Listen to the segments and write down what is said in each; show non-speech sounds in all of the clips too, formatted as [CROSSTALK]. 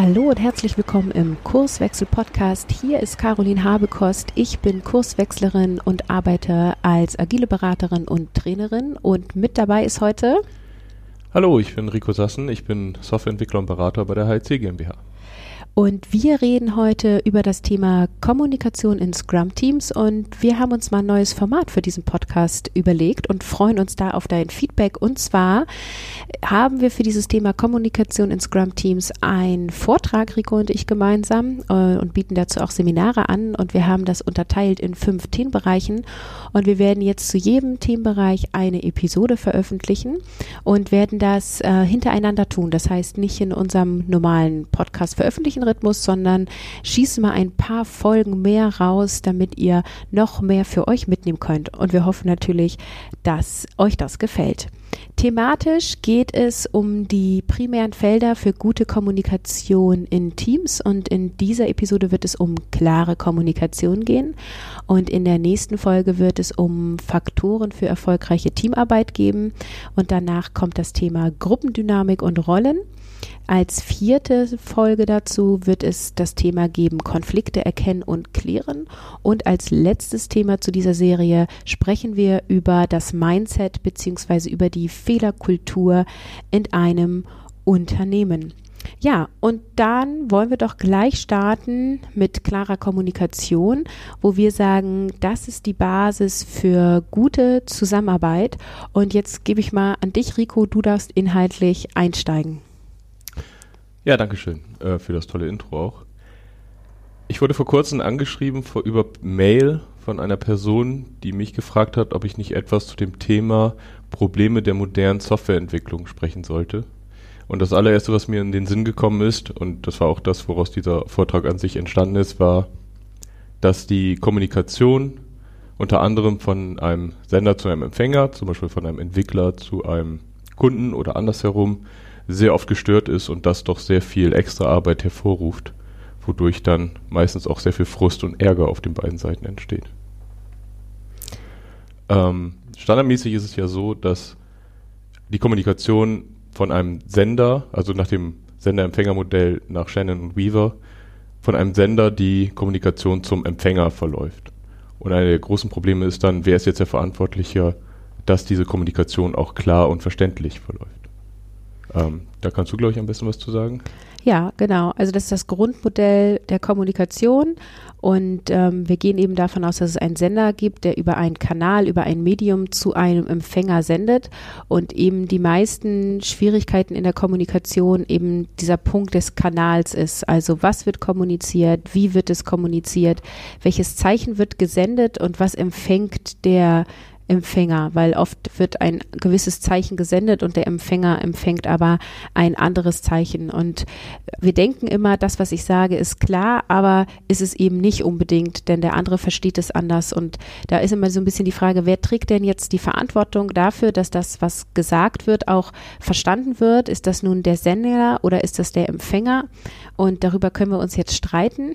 Hallo und herzlich willkommen im Kurswechsel Podcast. Hier ist Caroline Habekost. Ich bin Kurswechslerin und arbeite als agile Beraterin und Trainerin und mit dabei ist heute Hallo, ich bin Rico Sassen. Ich bin Softwareentwickler und Berater bei der HLC GmbH. Und wir reden heute über das Thema Kommunikation in Scrum-Teams und wir haben uns mal ein neues Format für diesen Podcast überlegt und freuen uns da auf dein Feedback. Und zwar haben wir für dieses Thema Kommunikation in Scrum-Teams einen Vortrag, Rico und ich gemeinsam, äh, und bieten dazu auch Seminare an. Und wir haben das unterteilt in fünf Themenbereichen. Und wir werden jetzt zu jedem Themenbereich eine Episode veröffentlichen und werden das äh, hintereinander tun. Das heißt, nicht in unserem normalen Podcast veröffentlichen Rhythmus, sondern schießen mal ein paar Folgen mehr raus, damit ihr noch mehr für euch mitnehmen könnt. Und wir hoffen natürlich, dass euch das gefällt. Thematisch geht es um die primären Felder für gute Kommunikation in Teams und in dieser Episode wird es um klare Kommunikation gehen und in der nächsten Folge wird es um Faktoren für erfolgreiche Teamarbeit geben und danach kommt das Thema Gruppendynamik und Rollen. Als vierte Folge dazu wird es das Thema geben, Konflikte erkennen und klären. Und als letztes Thema zu dieser Serie sprechen wir über das Mindset beziehungsweise über die Fehlerkultur in einem Unternehmen. Ja, und dann wollen wir doch gleich starten mit klarer Kommunikation, wo wir sagen, das ist die Basis für gute Zusammenarbeit. Und jetzt gebe ich mal an dich, Rico, du darfst inhaltlich einsteigen. Ja, danke schön äh, für das tolle Intro auch. Ich wurde vor kurzem angeschrieben vor, über Mail von einer Person, die mich gefragt hat, ob ich nicht etwas zu dem Thema Probleme der modernen Softwareentwicklung sprechen sollte. Und das allererste, was mir in den Sinn gekommen ist, und das war auch das, woraus dieser Vortrag an sich entstanden ist, war, dass die Kommunikation unter anderem von einem Sender zu einem Empfänger, zum Beispiel von einem Entwickler zu einem Kunden oder andersherum, sehr oft gestört ist und das doch sehr viel extra Arbeit hervorruft, wodurch dann meistens auch sehr viel Frust und Ärger auf den beiden Seiten entsteht. Ähm, standardmäßig ist es ja so, dass die Kommunikation von einem Sender, also nach dem Sender-Empfänger-Modell nach Shannon und Weaver, von einem Sender die Kommunikation zum Empfänger verläuft. Und eine der großen Probleme ist dann, wer ist jetzt der Verantwortliche, dass diese Kommunikation auch klar und verständlich verläuft. Ähm, da kannst du, glaube ich, am besten was zu sagen. Ja, genau. Also das ist das Grundmodell der Kommunikation und ähm, wir gehen eben davon aus, dass es einen Sender gibt, der über einen Kanal, über ein Medium zu einem Empfänger sendet und eben die meisten Schwierigkeiten in der Kommunikation eben dieser Punkt des Kanals ist. Also was wird kommuniziert, wie wird es kommuniziert, welches Zeichen wird gesendet und was empfängt der Empfänger, weil oft wird ein gewisses Zeichen gesendet und der Empfänger empfängt aber ein anderes Zeichen. Und wir denken immer, das, was ich sage, ist klar, aber ist es eben nicht unbedingt, denn der andere versteht es anders. Und da ist immer so ein bisschen die Frage, wer trägt denn jetzt die Verantwortung dafür, dass das, was gesagt wird, auch verstanden wird? Ist das nun der Sender oder ist das der Empfänger? Und darüber können wir uns jetzt streiten.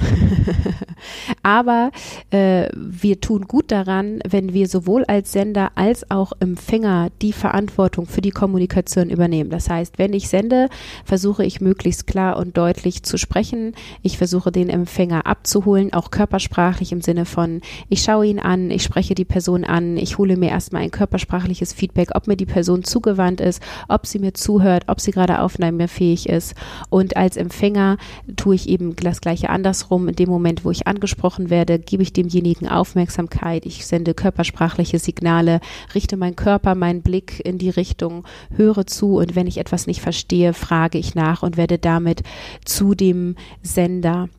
[LAUGHS] aber äh, wir tun gut daran, wenn wir sowohl als Sender Sender als auch Empfänger die Verantwortung für die Kommunikation übernehmen. Das heißt, wenn ich sende, versuche ich möglichst klar und deutlich zu sprechen. Ich versuche den Empfänger abzuholen, auch körpersprachlich im Sinne von, ich schaue ihn an, ich spreche die Person an, ich hole mir erstmal ein körpersprachliches Feedback, ob mir die Person zugewandt ist, ob sie mir zuhört, ob sie gerade aufnahmefähig ist. Und als Empfänger tue ich eben das Gleiche andersrum. In dem Moment, wo ich angesprochen werde, gebe ich demjenigen Aufmerksamkeit. Ich sende körpersprachliche Signale Signale, richte meinen Körper, meinen Blick in die Richtung, höre zu und wenn ich etwas nicht verstehe, frage ich nach und werde damit zu dem Sender.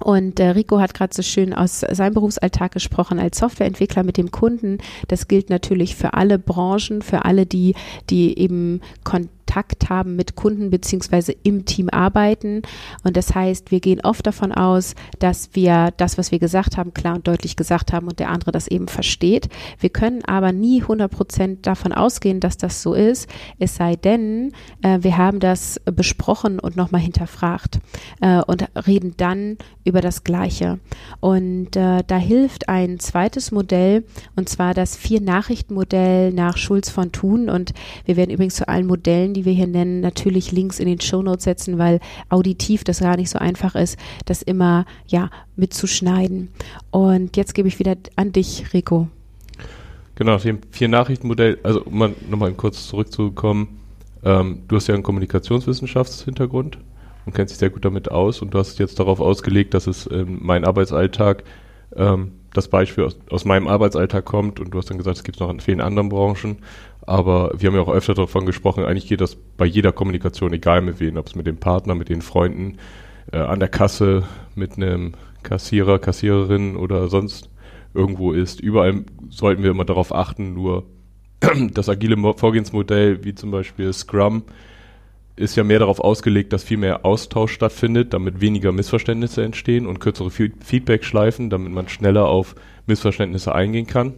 Und äh, Rico hat gerade so schön aus seinem Berufsalltag gesprochen als Softwareentwickler mit dem Kunden. Das gilt natürlich für alle Branchen, für alle, die, die eben Kontakt Kontakt haben mit Kunden beziehungsweise im Team arbeiten. Und das heißt, wir gehen oft davon aus, dass wir das, was wir gesagt haben, klar und deutlich gesagt haben und der andere das eben versteht. Wir können aber nie 100 Prozent davon ausgehen, dass das so ist, es sei denn, äh, wir haben das besprochen und nochmal hinterfragt äh, und reden dann über das Gleiche. Und äh, da hilft ein zweites Modell, und zwar das Vier-Nachrichten-Modell nach Schulz von Thun. Und wir werden übrigens zu allen Modellen, die wir hier nennen, natürlich Links in den Shownotes setzen, weil auditiv das gar nicht so einfach ist, das immer ja mitzuschneiden. Und jetzt gebe ich wieder an dich, Rico. Genau, nach dem Vier-Nachrichten-Modell, also um mal nochmal kurz zurückzukommen, ähm, du hast ja einen Kommunikationswissenschaftshintergrund und kennst dich sehr gut damit aus und du hast jetzt darauf ausgelegt, dass es in meinen Arbeitsalltag ähm, das Beispiel aus, aus, meinem Arbeitsalltag kommt und du hast dann gesagt, es gibt es noch in vielen anderen Branchen, aber wir haben ja auch öfter davon gesprochen, eigentlich geht das bei jeder Kommunikation, egal mit wem, ob es mit dem Partner, mit den Freunden, äh, an der Kasse, mit einem Kassierer, Kassiererin oder sonst irgendwo ist. Überall sollten wir immer darauf achten, nur [CLEARS THROAT] das agile Vorgehensmodell, wie zum Beispiel Scrum, ist ja mehr darauf ausgelegt, dass viel mehr Austausch stattfindet, damit weniger Missverständnisse entstehen und kürzere Feedback-Schleifen, damit man schneller auf Missverständnisse eingehen kann.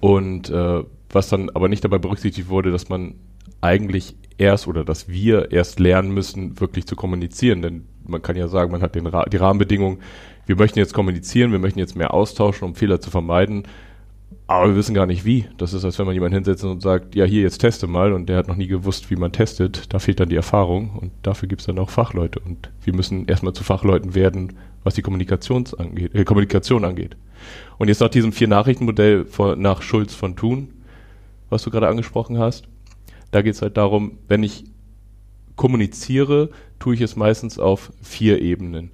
Und äh, was dann aber nicht dabei berücksichtigt wurde, dass man eigentlich erst oder dass wir erst lernen müssen, wirklich zu kommunizieren. Denn man kann ja sagen, man hat den Ra die Rahmenbedingungen, wir möchten jetzt kommunizieren, wir möchten jetzt mehr austauschen, um Fehler zu vermeiden. Aber wir wissen gar nicht wie. Das ist, als wenn man jemanden hinsetzt und sagt, ja, hier, jetzt teste mal. Und der hat noch nie gewusst, wie man testet. Da fehlt dann die Erfahrung. Und dafür gibt es dann auch Fachleute. Und wir müssen erstmal zu Fachleuten werden, was die Kommunikations angeht, äh, Kommunikation angeht. Und jetzt nach diesem Vier-Nachrichten-Modell nach Schulz von Thun, was du gerade angesprochen hast, da geht es halt darum, wenn ich kommuniziere, tue ich es meistens auf vier Ebenen.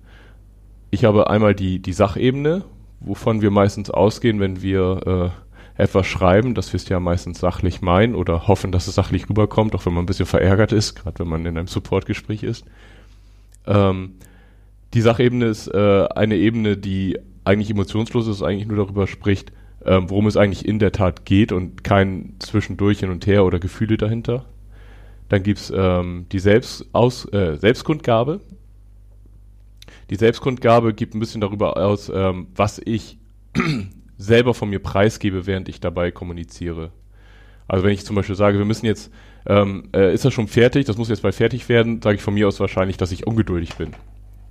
Ich habe einmal die, die Sachebene, wovon wir meistens ausgehen, wenn wir äh, etwas schreiben, dass wir es ja meistens sachlich meinen oder hoffen, dass es sachlich rüberkommt, auch wenn man ein bisschen verärgert ist, gerade wenn man in einem Supportgespräch ist. Ähm, die Sachebene ist äh, eine Ebene, die eigentlich emotionslos ist, eigentlich nur darüber spricht, äh, worum es eigentlich in der Tat geht und kein Zwischendurch hin und her oder Gefühle dahinter. Dann gibt's ähm, die Selbstaus, äh, Selbstkundgabe, die Selbstkundgabe gibt ein bisschen darüber aus, ähm, was ich selber von mir preisgebe, während ich dabei kommuniziere. Also wenn ich zum Beispiel sage, wir müssen jetzt, ähm, äh, ist das schon fertig, das muss jetzt bald fertig werden, sage ich von mir aus wahrscheinlich, dass ich ungeduldig bin.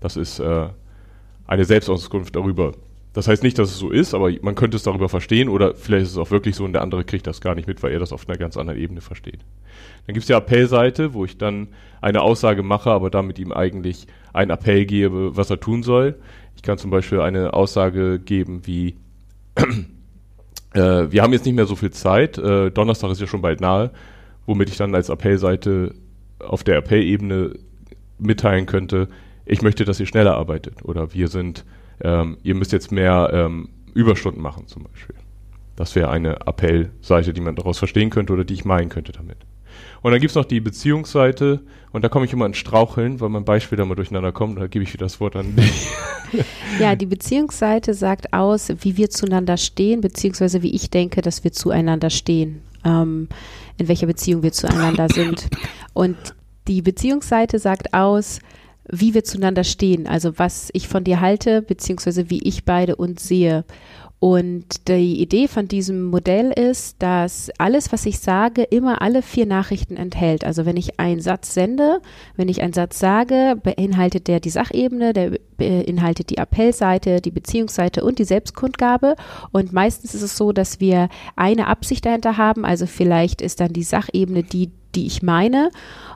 Das ist äh, eine Selbstauskunft darüber. Das heißt nicht, dass es so ist, aber man könnte es darüber verstehen oder vielleicht ist es auch wirklich so und der andere kriegt das gar nicht mit, weil er das auf einer ganz anderen Ebene versteht. Dann gibt es die Appellseite, wo ich dann eine Aussage mache, aber damit ihm eigentlich einen Appell gebe, was er tun soll. Ich kann zum Beispiel eine Aussage geben wie, äh, wir haben jetzt nicht mehr so viel Zeit, äh, Donnerstag ist ja schon bald nahe, womit ich dann als Appellseite auf der Appellebene mitteilen könnte, ich möchte, dass ihr schneller arbeitet oder wir sind ähm, ihr müsst jetzt mehr ähm, Überstunden machen zum Beispiel. Das wäre eine Appellseite, die man daraus verstehen könnte oder die ich meinen könnte damit. Und dann gibt's noch die Beziehungsseite und da komme ich immer ins Straucheln, weil mein Beispiel da mal durcheinander kommt. Da gebe ich wieder das Wort an dich. [LAUGHS] Ja, die Beziehungsseite sagt aus, wie wir zueinander stehen, beziehungsweise wie ich denke, dass wir zueinander stehen, ähm, in welcher Beziehung wir zueinander sind. Und die Beziehungsseite sagt aus, wie wir zueinander stehen, also was ich von dir halte, beziehungsweise wie ich beide uns sehe. Und die Idee von diesem Modell ist, dass alles, was ich sage, immer alle vier Nachrichten enthält. Also wenn ich einen Satz sende, wenn ich einen Satz sage, beinhaltet der die Sachebene, der beinhaltet die Appellseite, die Beziehungsseite und die Selbstkundgabe. Und meistens ist es so, dass wir eine Absicht dahinter haben. Also vielleicht ist dann die Sachebene die, die ich meine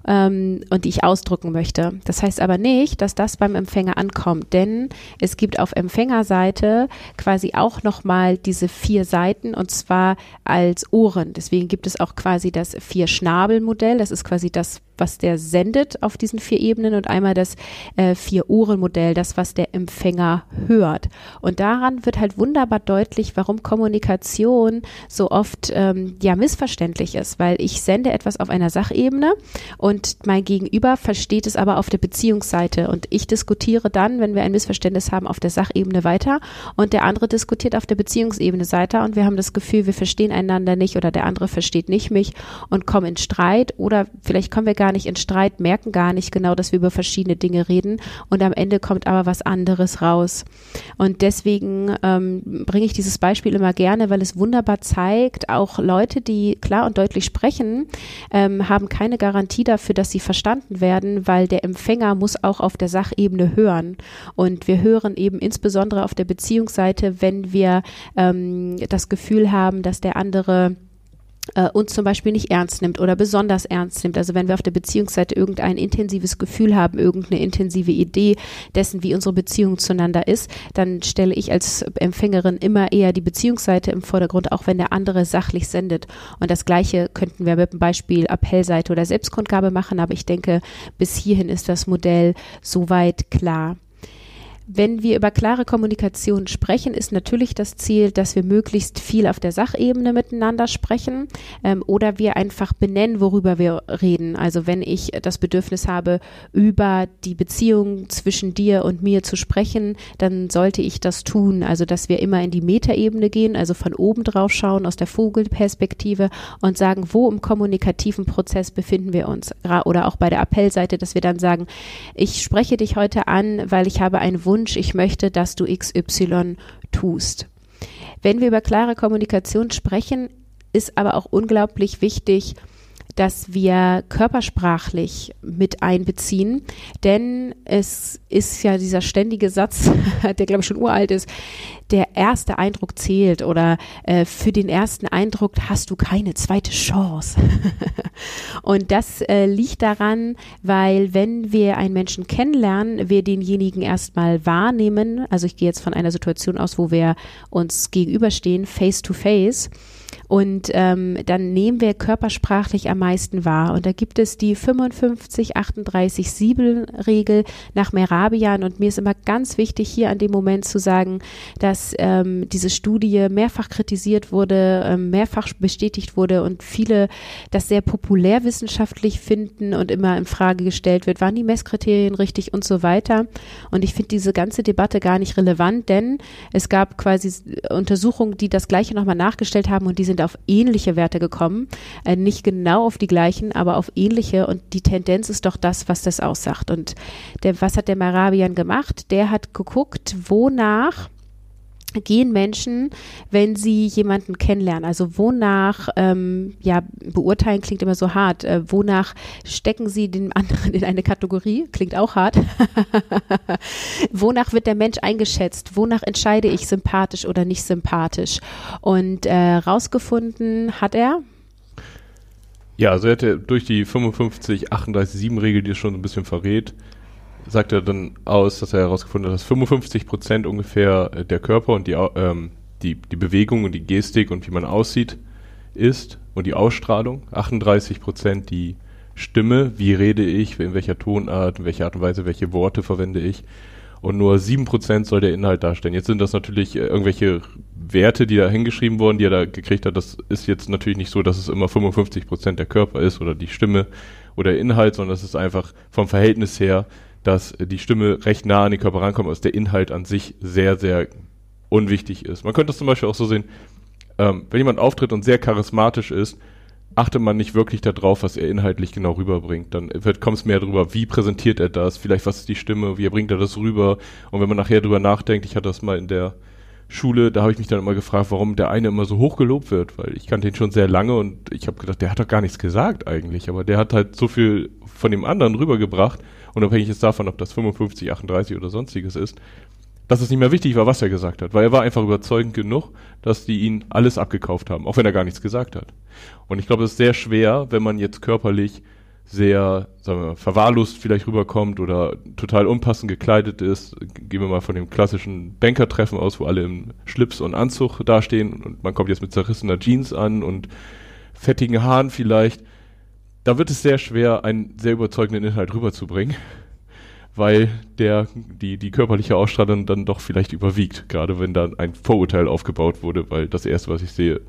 ähm, und die ich ausdrücken möchte. Das heißt aber nicht, dass das beim Empfänger ankommt, denn es gibt auf Empfängerseite quasi auch nochmal diese vier Seiten und zwar als Ohren. Deswegen gibt es auch quasi das Vier-Schnabel-Modell. Das ist quasi das was der sendet auf diesen vier Ebenen und einmal das äh, Vier-Ohren-Modell, das, was der Empfänger hört. Und daran wird halt wunderbar deutlich, warum Kommunikation so oft ähm, ja missverständlich ist, weil ich sende etwas auf einer Sachebene und mein Gegenüber versteht es aber auf der Beziehungsseite und ich diskutiere dann, wenn wir ein Missverständnis haben, auf der Sachebene weiter und der andere diskutiert auf der Beziehungsebene weiter und wir haben das Gefühl, wir verstehen einander nicht oder der andere versteht nicht mich und kommen in Streit oder vielleicht kommen wir gar nicht in Streit, merken gar nicht genau, dass wir über verschiedene Dinge reden und am Ende kommt aber was anderes raus. Und deswegen ähm, bringe ich dieses Beispiel immer gerne, weil es wunderbar zeigt, auch Leute, die klar und deutlich sprechen, ähm, haben keine Garantie dafür, dass sie verstanden werden, weil der Empfänger muss auch auf der Sachebene hören. Und wir hören eben insbesondere auf der Beziehungsseite, wenn wir ähm, das Gefühl haben, dass der andere äh, uns zum Beispiel nicht ernst nimmt oder besonders ernst nimmt. Also wenn wir auf der Beziehungsseite irgendein intensives Gefühl haben, irgendeine intensive Idee dessen, wie unsere Beziehung zueinander ist, dann stelle ich als Empfängerin immer eher die Beziehungsseite im Vordergrund, auch wenn der andere sachlich sendet. Und das Gleiche könnten wir mit dem Beispiel Appellseite oder Selbstkundgabe machen, aber ich denke, bis hierhin ist das Modell soweit klar. Wenn wir über klare Kommunikation sprechen, ist natürlich das Ziel, dass wir möglichst viel auf der Sachebene miteinander sprechen ähm, oder wir einfach benennen, worüber wir reden. Also wenn ich das Bedürfnis habe, über die Beziehung zwischen dir und mir zu sprechen, dann sollte ich das tun. Also dass wir immer in die Metaebene gehen, also von oben drauf schauen, aus der Vogelperspektive und sagen, wo im kommunikativen Prozess befinden wir uns. Oder auch bei der Appellseite, dass wir dann sagen, ich spreche dich heute an, weil ich habe einen Wunsch, Wunsch, ich möchte, dass du XY tust. Wenn wir über klare Kommunikation sprechen, ist aber auch unglaublich wichtig, dass wir körpersprachlich mit einbeziehen, denn es ist ja dieser ständige Satz, [LAUGHS] der glaube ich schon uralt ist, der erste Eindruck zählt oder äh, für den ersten Eindruck hast du keine zweite Chance. [LAUGHS] und das äh, liegt daran, weil wenn wir einen Menschen kennenlernen, wir denjenigen erstmal wahrnehmen, also ich gehe jetzt von einer Situation aus, wo wir uns gegenüberstehen, face to face, und ähm, dann nehmen wir körpersprachlich am meisten wahr. Und da gibt es die 55, 38, 7 Regel nach Merabian. Und mir ist immer ganz wichtig, hier an dem Moment zu sagen, dass ähm, diese Studie mehrfach kritisiert wurde, ähm, mehrfach bestätigt wurde und viele das sehr populärwissenschaftlich finden und immer in Frage gestellt wird, waren die Messkriterien richtig und so weiter. Und ich finde diese ganze Debatte gar nicht relevant, denn es gab quasi Untersuchungen, die das Gleiche nochmal nachgestellt haben und die sind sind auf ähnliche Werte gekommen. Äh, nicht genau auf die gleichen, aber auf ähnliche. Und die Tendenz ist doch das, was das aussagt. Und der, was hat der Marabian gemacht? Der hat geguckt, wonach gehen Menschen, wenn sie jemanden kennenlernen? Also wonach, ähm, ja, beurteilen klingt immer so hart. Äh, wonach stecken sie den anderen in eine Kategorie? Klingt auch hart. [LAUGHS] wonach wird der Mensch eingeschätzt? Wonach entscheide ich sympathisch oder nicht sympathisch? Und äh, rausgefunden hat er, ja, also er hätte durch die 55, 38, 7 Regel, die es schon ein bisschen verrät, sagt er dann aus, dass er herausgefunden hat, dass 55 Prozent ungefähr äh, der Körper und die, ähm, die, die Bewegung und die Gestik und wie man aussieht ist und die Ausstrahlung. 38 Prozent die Stimme, wie rede ich, in welcher Tonart, in welcher Art und Weise, welche Worte verwende ich. Und nur 7% soll der Inhalt darstellen. Jetzt sind das natürlich äh, irgendwelche Werte, die da hingeschrieben wurden, die er da gekriegt hat. Das ist jetzt natürlich nicht so, dass es immer 55% der Körper ist oder die Stimme oder der Inhalt, sondern das ist einfach vom Verhältnis her dass die Stimme recht nah an den Körper rankommt, als der Inhalt an sich sehr, sehr unwichtig ist. Man könnte das zum Beispiel auch so sehen, ähm, wenn jemand auftritt und sehr charismatisch ist, achtet man nicht wirklich darauf, was er inhaltlich genau rüberbringt. Dann kommt es mehr darüber, wie präsentiert er das, vielleicht was ist die Stimme, wie bringt er das rüber. Und wenn man nachher drüber nachdenkt, ich hatte das mal in der Schule, da habe ich mich dann immer gefragt, warum der eine immer so hoch gelobt wird, weil ich kannte ihn schon sehr lange und ich habe gedacht, der hat doch gar nichts gesagt eigentlich, aber der hat halt so viel von dem anderen rübergebracht unabhängig ist davon, ob das 55, 38 oder sonstiges ist, dass es nicht mehr wichtig war, was er gesagt hat, weil er war einfach überzeugend genug, dass die ihn alles abgekauft haben, auch wenn er gar nichts gesagt hat. Und ich glaube, es ist sehr schwer, wenn man jetzt körperlich sehr, sagen wir mal, verwahrlost vielleicht rüberkommt oder total unpassend gekleidet ist. Gehen wir mal von dem klassischen Bankertreffen aus, wo alle im Schlips und Anzug dastehen und man kommt jetzt mit zerrissener Jeans an und fettigen Haaren vielleicht da wird es sehr schwer, einen sehr überzeugenden Inhalt rüberzubringen, weil der, die, die körperliche Ausstrahlung dann doch vielleicht überwiegt, gerade wenn dann ein Vorurteil aufgebaut wurde, weil das erste, was ich sehe,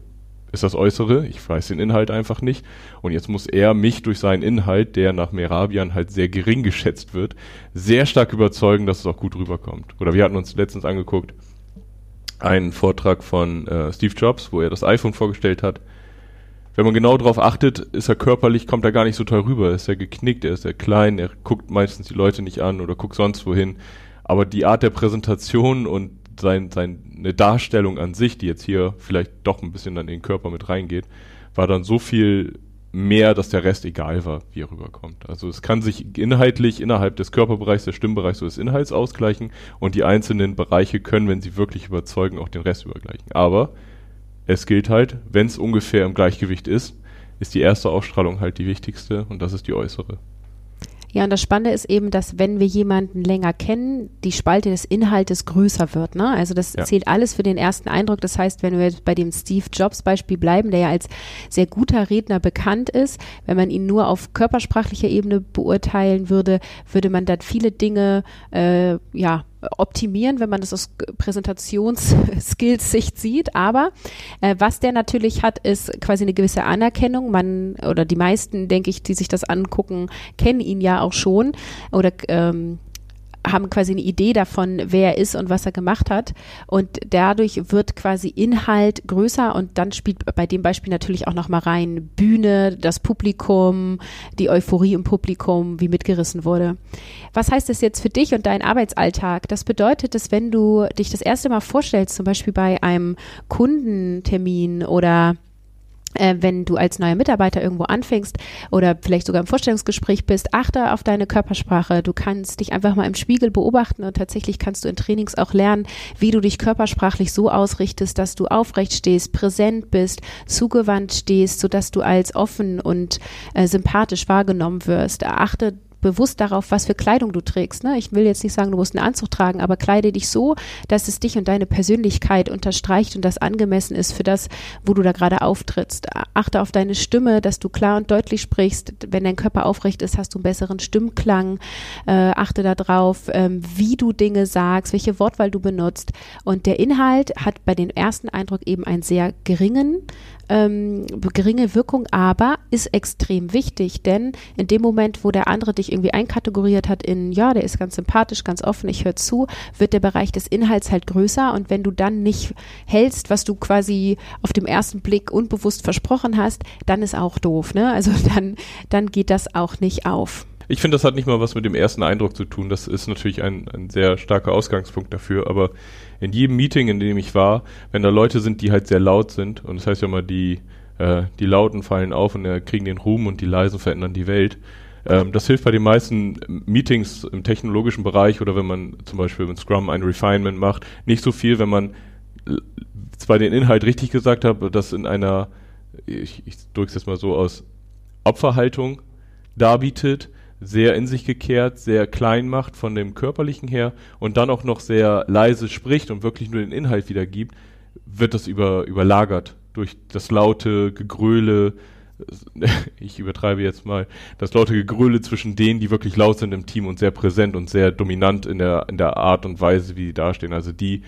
ist das Äußere, ich weiß den Inhalt einfach nicht. Und jetzt muss er mich durch seinen Inhalt, der nach Merabian halt sehr gering geschätzt wird, sehr stark überzeugen, dass es auch gut rüberkommt. Oder wir hatten uns letztens angeguckt, einen Vortrag von äh, Steve Jobs, wo er das iPhone vorgestellt hat. Wenn man genau darauf achtet, ist er körperlich, kommt er gar nicht so toll rüber. Ist er geknickt, er ist sehr klein, er guckt meistens die Leute nicht an oder guckt sonst wohin. Aber die Art der Präsentation und sein, seine Darstellung an sich, die jetzt hier vielleicht doch ein bisschen an den Körper mit reingeht, war dann so viel mehr, dass der Rest egal war, wie er rüberkommt. Also es kann sich inhaltlich innerhalb des Körperbereichs, des Stimmbereichs oder des Inhalts ausgleichen und die einzelnen Bereiche können, wenn sie wirklich überzeugen, auch den Rest übergleichen. Aber es gilt halt, wenn es ungefähr im Gleichgewicht ist, ist die erste Ausstrahlung halt die wichtigste und das ist die äußere. Ja, und das Spannende ist eben, dass wenn wir jemanden länger kennen, die Spalte des Inhaltes größer wird. Ne? Also das ja. zählt alles für den ersten Eindruck. Das heißt, wenn wir jetzt bei dem Steve Jobs Beispiel bleiben, der ja als sehr guter Redner bekannt ist, wenn man ihn nur auf körpersprachlicher Ebene beurteilen würde, würde man dann viele Dinge äh, ja optimieren, wenn man das aus Präsentationsskills-Sicht sieht. Aber äh, was der natürlich hat, ist quasi eine gewisse Anerkennung. Man oder die meisten, denke ich, die sich das angucken, kennen ihn ja auch schon oder ähm, haben quasi eine Idee davon, wer er ist und was er gemacht hat. Und dadurch wird quasi Inhalt größer und dann spielt bei dem Beispiel natürlich auch nochmal rein Bühne, das Publikum, die Euphorie im Publikum, wie mitgerissen wurde. Was heißt das jetzt für dich und deinen Arbeitsalltag? Das bedeutet, dass wenn du dich das erste Mal vorstellst, zum Beispiel bei einem Kundentermin oder äh, wenn du als neuer Mitarbeiter irgendwo anfängst oder vielleicht sogar im Vorstellungsgespräch bist, achte auf deine Körpersprache. Du kannst dich einfach mal im Spiegel beobachten und tatsächlich kannst du in Trainings auch lernen, wie du dich körpersprachlich so ausrichtest, dass du aufrecht stehst, präsent bist, zugewandt stehst, sodass du als offen und äh, sympathisch wahrgenommen wirst. Achte bewusst darauf, was für Kleidung du trägst. Ne? Ich will jetzt nicht sagen, du musst einen Anzug tragen, aber kleide dich so, dass es dich und deine Persönlichkeit unterstreicht und das angemessen ist für das, wo du da gerade auftrittst. Achte auf deine Stimme, dass du klar und deutlich sprichst. Wenn dein Körper aufrecht ist, hast du einen besseren Stimmklang. Äh, achte darauf, ähm, wie du Dinge sagst, welche Wortwahl du benutzt. Und der Inhalt hat bei dem ersten Eindruck eben einen sehr geringen ähm, geringe Wirkung, aber ist extrem wichtig, denn in dem Moment, wo der andere dich irgendwie einkategoriert hat in, ja, der ist ganz sympathisch, ganz offen, ich höre zu, wird der Bereich des Inhalts halt größer und wenn du dann nicht hältst, was du quasi auf dem ersten Blick unbewusst versprochen hast, dann ist auch doof, ne? Also [LAUGHS] dann, dann geht das auch nicht auf. Ich finde, das hat nicht mal was mit dem ersten Eindruck zu tun. Das ist natürlich ein, ein sehr starker Ausgangspunkt dafür. Aber in jedem Meeting, in dem ich war, wenn da Leute sind, die halt sehr laut sind, und das heißt ja immer, die, äh, die Lauten fallen auf und äh, kriegen den Ruhm und die Leisen verändern die Welt. Ähm, das hilft bei den meisten Meetings im technologischen Bereich oder wenn man zum Beispiel mit Scrum ein Refinement macht, nicht so viel, wenn man zwar den Inhalt richtig gesagt hat, das in einer, ich, ich drücke es jetzt mal so aus, Opferhaltung darbietet, sehr in sich gekehrt, sehr klein macht von dem körperlichen her und dann auch noch sehr leise spricht und wirklich nur den Inhalt wiedergibt, wird das über, überlagert durch das laute Gegröle, [LAUGHS] ich übertreibe jetzt mal, das laute Gegröle zwischen denen, die wirklich laut sind im Team und sehr präsent und sehr dominant in der, in der Art und Weise, wie die dastehen. Also die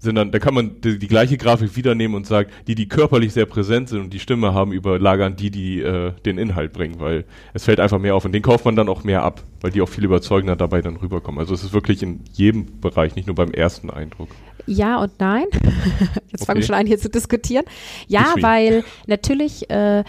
sind dann, da kann man die, die, gleiche Grafik wiedernehmen und sagt, die, die körperlich sehr präsent sind und die Stimme haben, überlagern die, die äh, den Inhalt bringen, weil es fällt einfach mehr auf und den kauft man dann auch mehr ab, weil die auch viel überzeugender dabei dann rüberkommen. Also es ist wirklich in jedem Bereich, nicht nur beim ersten Eindruck. Ja und nein. [LAUGHS] Jetzt okay. fangen wir schon an, hier zu diskutieren. Ja, weil natürlich äh,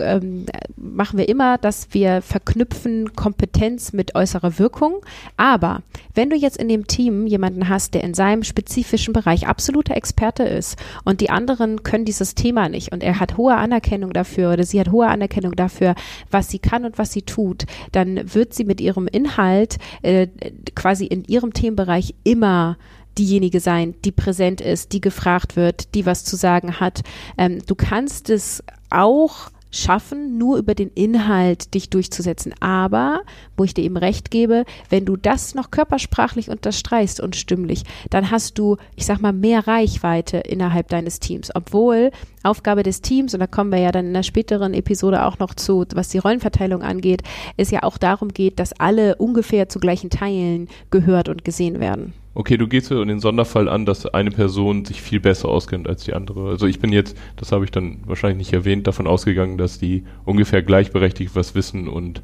ähm, machen wir immer, dass wir verknüpfen Kompetenz mit äußerer Wirkung. Aber wenn du jetzt in dem Team jemanden hast, der in seinem spezifischen Bereich absoluter Experte ist und die anderen können dieses Thema nicht und er hat hohe Anerkennung dafür oder sie hat hohe Anerkennung dafür, was sie kann und was sie tut, dann wird sie mit ihrem Inhalt äh, quasi in ihrem Themenbereich immer diejenige sein, die präsent ist, die gefragt wird, die was zu sagen hat. Ähm, du kannst es auch schaffen, nur über den Inhalt dich durchzusetzen. Aber, wo ich dir eben recht gebe, wenn du das noch körpersprachlich unterstreichst und stimmlich, dann hast du, ich sag mal, mehr Reichweite innerhalb deines Teams. Obwohl Aufgabe des Teams, und da kommen wir ja dann in einer späteren Episode auch noch zu, was die Rollenverteilung angeht, es ja auch darum geht, dass alle ungefähr zu gleichen Teilen gehört und gesehen werden. Okay, du gehst in den Sonderfall an, dass eine Person sich viel besser auskennt als die andere. Also ich bin jetzt, das habe ich dann wahrscheinlich nicht erwähnt, davon ausgegangen, dass die ungefähr gleichberechtigt was Wissen und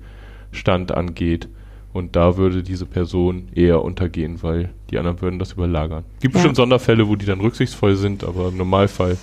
Stand angeht. Und da würde diese Person eher untergehen, weil die anderen würden das überlagern. Gibt ja. bestimmt Sonderfälle, wo die dann rücksichtsvoll sind, aber im Normalfall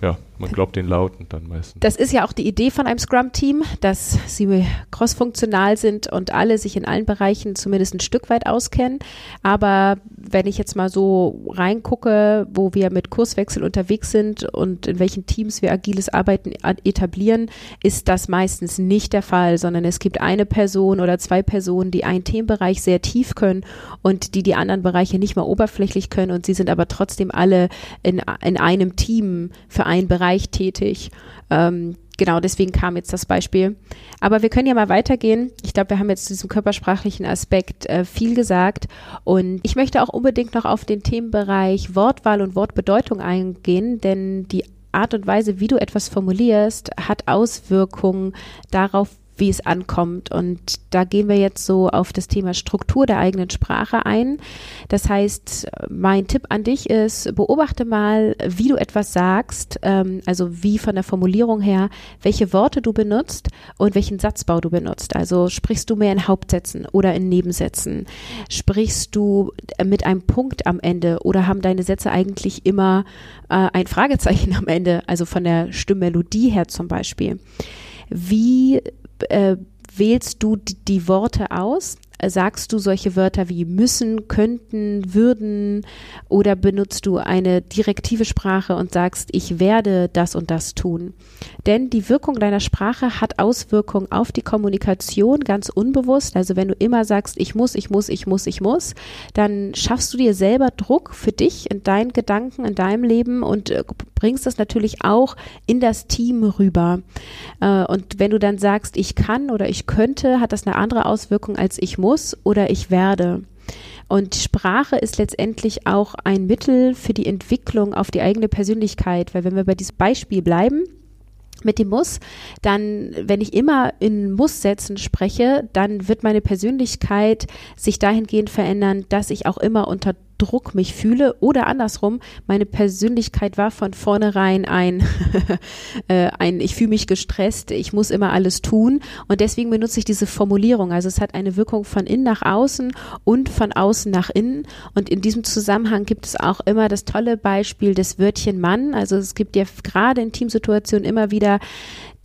ja, man glaubt den Lauten dann meistens. Das ist ja auch die Idee von einem Scrum-Team, dass sie crossfunktional sind und alle sich in allen Bereichen zumindest ein Stück weit auskennen. Aber wenn ich jetzt mal so reingucke, wo wir mit Kurswechsel unterwegs sind und in welchen Teams wir agiles Arbeiten etablieren, ist das meistens nicht der Fall, sondern es gibt eine Person oder zwei Personen, die einen Themenbereich sehr tief können und die die anderen Bereiche nicht mal oberflächlich können und sie sind aber trotzdem alle in, in einem Team für einen Bereich Bereich tätig. Ähm, genau, deswegen kam jetzt das Beispiel. Aber wir können ja mal weitergehen. Ich glaube, wir haben jetzt zu diesem körpersprachlichen Aspekt äh, viel gesagt. Und ich möchte auch unbedingt noch auf den Themenbereich Wortwahl und Wortbedeutung eingehen, denn die Art und Weise, wie du etwas formulierst, hat Auswirkungen darauf, wie es ankommt. Und da gehen wir jetzt so auf das Thema Struktur der eigenen Sprache ein. Das heißt, mein Tipp an dich ist, beobachte mal, wie du etwas sagst, ähm, also wie von der Formulierung her, welche Worte du benutzt und welchen Satzbau du benutzt. Also sprichst du mehr in Hauptsätzen oder in Nebensätzen? Sprichst du mit einem Punkt am Ende oder haben deine Sätze eigentlich immer äh, ein Fragezeichen am Ende, also von der Stimmmelodie her zum Beispiel? Wie äh, wählst du die, die Worte aus? sagst du solche Wörter wie müssen, könnten, würden oder benutzt du eine direktive Sprache und sagst, ich werde das und das tun? Denn die Wirkung deiner Sprache hat Auswirkungen auf die Kommunikation ganz unbewusst. Also wenn du immer sagst, ich muss, ich muss, ich muss, ich muss, dann schaffst du dir selber Druck für dich in deinen Gedanken, in deinem Leben und äh, bringst das natürlich auch in das Team rüber. Äh, und wenn du dann sagst, ich kann oder ich könnte, hat das eine andere Auswirkung als ich muss oder ich werde. Und Sprache ist letztendlich auch ein Mittel für die Entwicklung auf die eigene Persönlichkeit, weil wenn wir bei diesem Beispiel bleiben, mit dem Muss, dann, wenn ich immer in Muss-Sätzen spreche, dann wird meine Persönlichkeit sich dahingehend verändern, dass ich auch immer unter Druck mich fühle oder andersrum, meine Persönlichkeit war von vornherein ein, [LAUGHS] äh, ein ich fühle mich gestresst, ich muss immer alles tun und deswegen benutze ich diese Formulierung. Also es hat eine Wirkung von innen nach außen und von außen nach innen und in diesem Zusammenhang gibt es auch immer das tolle Beispiel des Wörtchen Mann. Also es gibt ja gerade in Teamsituationen immer wieder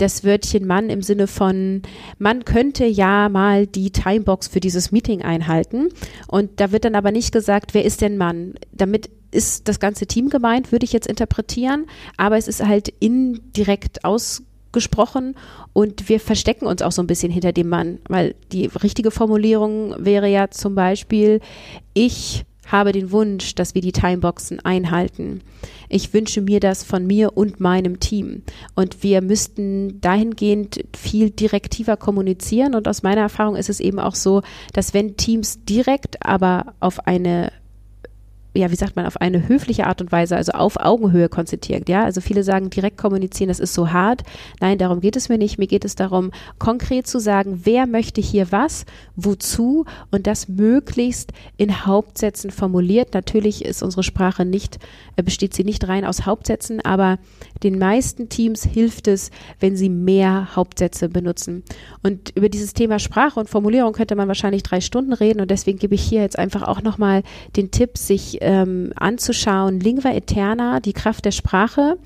das Wörtchen Mann im Sinne von, man könnte ja mal die Timebox für dieses Meeting einhalten. Und da wird dann aber nicht gesagt, wer ist denn Mann? Damit ist das ganze Team gemeint, würde ich jetzt interpretieren, aber es ist halt indirekt ausgesprochen und wir verstecken uns auch so ein bisschen hinter dem Mann, weil die richtige Formulierung wäre ja zum Beispiel, ich habe den Wunsch, dass wir die Timeboxen einhalten. Ich wünsche mir das von mir und meinem Team. Und wir müssten dahingehend viel direktiver kommunizieren. Und aus meiner Erfahrung ist es eben auch so, dass wenn Teams direkt, aber auf eine ja, wie sagt man, auf eine höfliche Art und Weise, also auf Augenhöhe konzertiert, ja. Also viele sagen, direkt kommunizieren, das ist so hart. Nein, darum geht es mir nicht. Mir geht es darum, konkret zu sagen, wer möchte hier was, wozu und das möglichst in Hauptsätzen formuliert. Natürlich ist unsere Sprache nicht, äh, besteht sie nicht rein aus Hauptsätzen, aber den meisten Teams hilft es, wenn sie mehr Hauptsätze benutzen. Und über dieses Thema Sprache und Formulierung könnte man wahrscheinlich drei Stunden reden und deswegen gebe ich hier jetzt einfach auch nochmal den Tipp, sich ähm, anzuschauen, Lingua Eterna, die Kraft der Sprache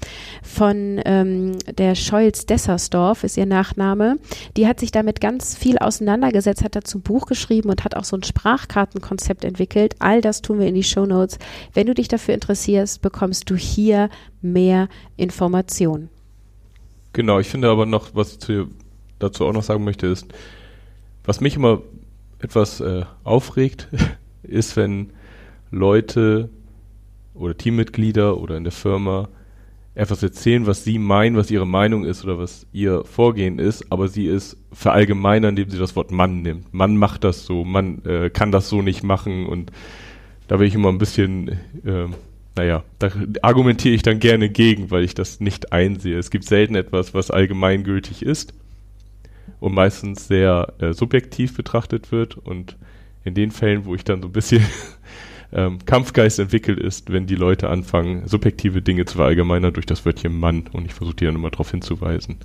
von ähm, der Scholz-Dessersdorf ist ihr Nachname. Die hat sich damit ganz viel auseinandergesetzt, hat dazu ein Buch geschrieben und hat auch so ein Sprachkartenkonzept entwickelt. All das tun wir in die Show Notes. Wenn du dich dafür interessierst, bekommst du hier mehr Informationen. Genau, ich finde aber noch, was ich dazu auch noch sagen möchte, ist, was mich immer etwas äh, aufregt, [LAUGHS] ist, wenn Leute oder Teammitglieder oder in der Firma etwas erzählen, was sie meinen, was ihre Meinung ist oder was ihr Vorgehen ist, aber sie ist verallgemeinern, indem sie das Wort Mann nimmt. Mann macht das so, man äh, kann das so nicht machen und da bin ich immer ein bisschen, äh, naja, da argumentiere ich dann gerne gegen, weil ich das nicht einsehe. Es gibt selten etwas, was allgemeingültig ist und meistens sehr äh, subjektiv betrachtet wird und in den Fällen, wo ich dann so ein bisschen [LAUGHS] ähm, Kampfgeist entwickelt ist, wenn die Leute anfangen, subjektive Dinge zu verallgemeinern durch das Wörtchen Mann. Und ich versuche dann immer darauf hinzuweisen.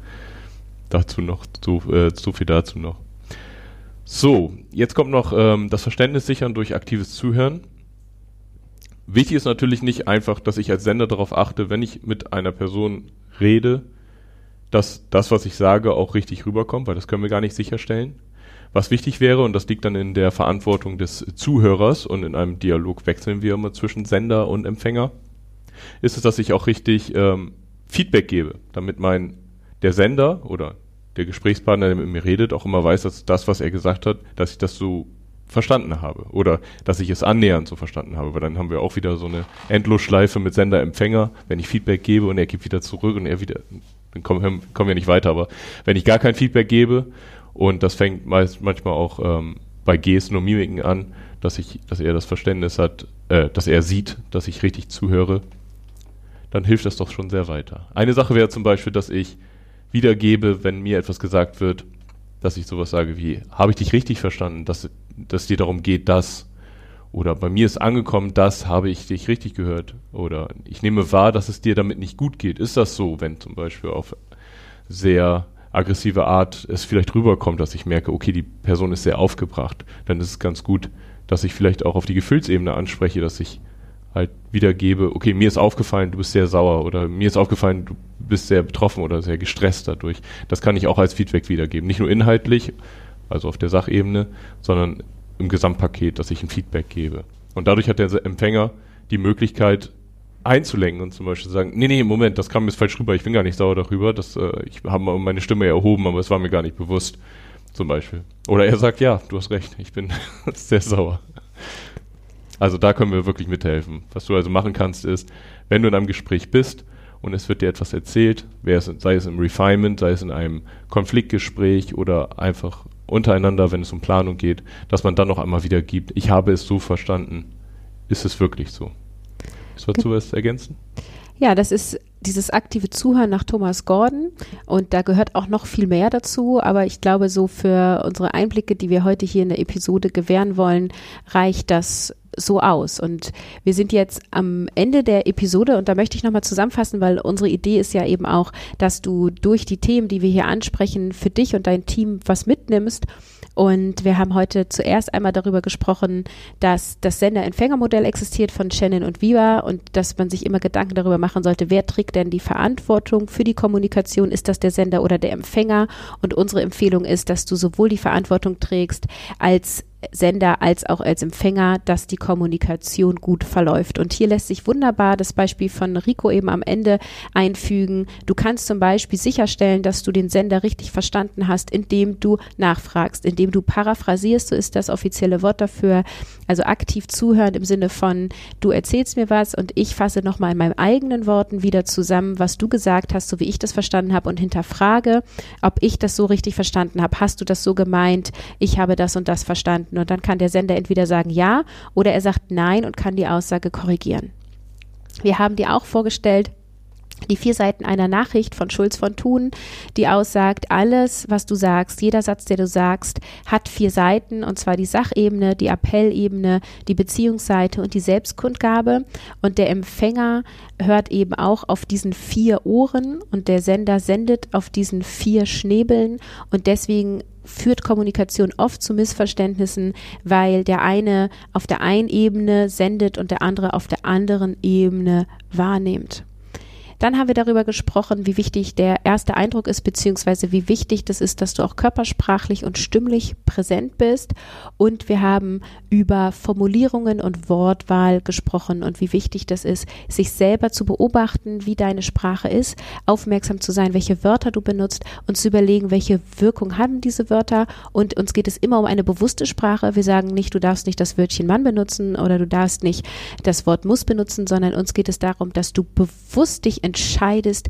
Dazu noch, so, äh, so viel dazu noch. So, jetzt kommt noch ähm, das Verständnis sichern durch aktives Zuhören. Wichtig ist natürlich nicht einfach, dass ich als Sender darauf achte, wenn ich mit einer Person rede, dass das, was ich sage, auch richtig rüberkommt, weil das können wir gar nicht sicherstellen. Was wichtig wäre, und das liegt dann in der Verantwortung des Zuhörers und in einem Dialog wechseln wir immer zwischen Sender und Empfänger, ist es, dass ich auch richtig ähm, Feedback gebe, damit mein der Sender oder der Gesprächspartner, der mit mir redet, auch immer weiß, dass das, was er gesagt hat, dass ich das so verstanden habe oder dass ich es annähernd so verstanden habe, weil dann haben wir auch wieder so eine Endlosschleife mit Sender-Empfänger, wenn ich Feedback gebe und er gibt wieder zurück und er wieder, dann kommen, kommen wir nicht weiter, aber wenn ich gar kein Feedback gebe und das fängt meist manchmal auch ähm, bei Gesten und Mimiken an, dass ich, dass er das Verständnis hat, äh, dass er sieht, dass ich richtig zuhöre, dann hilft das doch schon sehr weiter. Eine Sache wäre zum Beispiel, dass ich wiedergebe, wenn mir etwas gesagt wird, dass ich sowas sage wie, habe ich dich richtig verstanden, dass, dass dir darum geht, dass oder bei mir ist angekommen, das habe ich dich richtig gehört oder ich nehme wahr, dass es dir damit nicht gut geht. Ist das so, wenn zum Beispiel auf sehr aggressive Art es vielleicht rüberkommt, dass ich merke, okay, die Person ist sehr aufgebracht, dann ist es ganz gut, dass ich vielleicht auch auf die Gefühlsebene anspreche, dass ich halt wiedergebe, okay, mir ist aufgefallen, du bist sehr sauer oder mir ist aufgefallen, du bist sehr betroffen oder sehr gestresst dadurch. Das kann ich auch als Feedback wiedergeben. Nicht nur inhaltlich, also auf der Sachebene, sondern im Gesamtpaket, dass ich ein Feedback gebe. Und dadurch hat der Empfänger die Möglichkeit, einzulenken und zum Beispiel sagen, nee, nee, Moment, das kam jetzt falsch rüber, ich bin gar nicht sauer darüber, das, äh, ich habe meine Stimme erhoben, aber es war mir gar nicht bewusst, zum Beispiel. Oder er sagt, ja, du hast recht, ich bin [LAUGHS] sehr sauer. Also da können wir wirklich mithelfen. Was du also machen kannst ist, wenn du in einem Gespräch bist und es wird dir etwas erzählt, sei es im Refinement, sei es in einem Konfliktgespräch oder einfach untereinander, wenn es um Planung geht, dass man dann noch einmal wieder gibt, ich habe es so verstanden. Ist es wirklich so? Willst du was ergänzen? Ja, das ist dieses aktive Zuhören nach Thomas Gordon und da gehört auch noch viel mehr dazu, aber ich glaube, so für unsere Einblicke, die wir heute hier in der Episode gewähren wollen, reicht das so aus. Und wir sind jetzt am Ende der Episode und da möchte ich nochmal zusammenfassen, weil unsere Idee ist ja eben auch, dass du durch die Themen, die wir hier ansprechen, für dich und dein Team was mitnimmst und wir haben heute zuerst einmal darüber gesprochen, dass das Sender-Empfänger-Modell existiert von Shannon und Viva und dass man sich immer Gedanken darüber machen sollte, wer trägt denn die Verantwortung für die Kommunikation? Ist das der Sender oder der Empfänger? Und unsere Empfehlung ist, dass du sowohl die Verantwortung trägst als Sender als auch als Empfänger, dass die Kommunikation gut verläuft. Und hier lässt sich wunderbar das Beispiel von Rico eben am Ende einfügen. Du kannst zum Beispiel sicherstellen, dass du den Sender richtig verstanden hast, indem du nachfragst, indem du paraphrasierst, so ist das offizielle Wort dafür. Also aktiv zuhören im Sinne von, du erzählst mir was und ich fasse nochmal in meinen eigenen Worten wieder zusammen, was du gesagt hast, so wie ich das verstanden habe und hinterfrage, ob ich das so richtig verstanden habe. Hast du das so gemeint? Ich habe das und das verstanden finden. Und dann kann der Sender entweder sagen ja oder er sagt nein und kann die Aussage korrigieren. Wir haben dir auch vorgestellt, die vier Seiten einer Nachricht von Schulz von Thun, die aussagt, alles, was du sagst, jeder Satz, der du sagst, hat vier Seiten, und zwar die Sachebene, die Appellebene, die Beziehungsseite und die Selbstkundgabe. Und der Empfänger hört eben auch auf diesen vier Ohren und der Sender sendet auf diesen vier Schnäbeln. Und deswegen führt Kommunikation oft zu Missverständnissen, weil der eine auf der einen Ebene sendet und der andere auf der anderen Ebene wahrnimmt. Dann haben wir darüber gesprochen, wie wichtig der erste Eindruck ist, beziehungsweise wie wichtig das ist, dass du auch körpersprachlich und stimmlich präsent bist. Und wir haben über Formulierungen und Wortwahl gesprochen und wie wichtig das ist, sich selber zu beobachten, wie deine Sprache ist, aufmerksam zu sein, welche Wörter du benutzt und zu überlegen, welche Wirkung haben diese Wörter. Und uns geht es immer um eine bewusste Sprache. Wir sagen nicht, du darfst nicht das Wörtchen Mann benutzen oder du darfst nicht das Wort muss benutzen, sondern uns geht es darum, dass du bewusst dich entscheidest,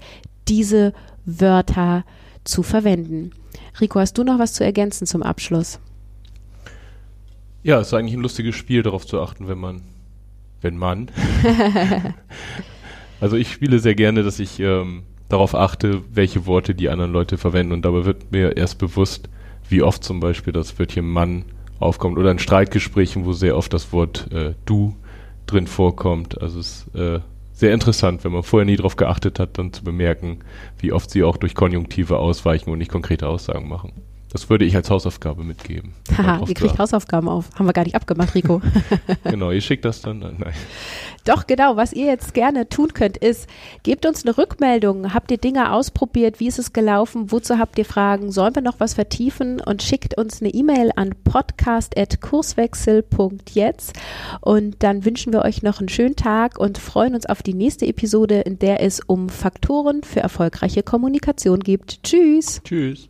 diese Wörter zu verwenden. Rico, hast du noch was zu ergänzen zum Abschluss? Ja, es ist eigentlich ein lustiges Spiel, darauf zu achten, wenn man, wenn man. [LAUGHS] also ich spiele sehr gerne, dass ich ähm, darauf achte, welche Worte die anderen Leute verwenden und dabei wird mir erst bewusst, wie oft zum Beispiel das Wörtchen Mann aufkommt oder in Streitgesprächen, wo sehr oft das Wort äh, du drin vorkommt. Also es ist äh, sehr interessant, wenn man vorher nie darauf geachtet hat, dann zu bemerken, wie oft sie auch durch Konjunktive ausweichen und nicht konkrete Aussagen machen. Das würde ich als Hausaufgabe mitgeben. [LAUGHS] Haha, ihr kriegt Hausaufgaben auf. Haben wir gar nicht abgemacht, Rico. [LAUGHS] [LAUGHS] genau, ihr schickt das dann. Nein. Doch, genau. Was ihr jetzt gerne tun könnt, ist, gebt uns eine Rückmeldung. Habt ihr Dinge ausprobiert? Wie ist es gelaufen? Wozu habt ihr Fragen? Sollen wir noch was vertiefen? Und schickt uns eine E-Mail an podcast.kurswechsel.jetzt. Und dann wünschen wir euch noch einen schönen Tag und freuen uns auf die nächste Episode, in der es um Faktoren für erfolgreiche Kommunikation geht. Tschüss. Tschüss.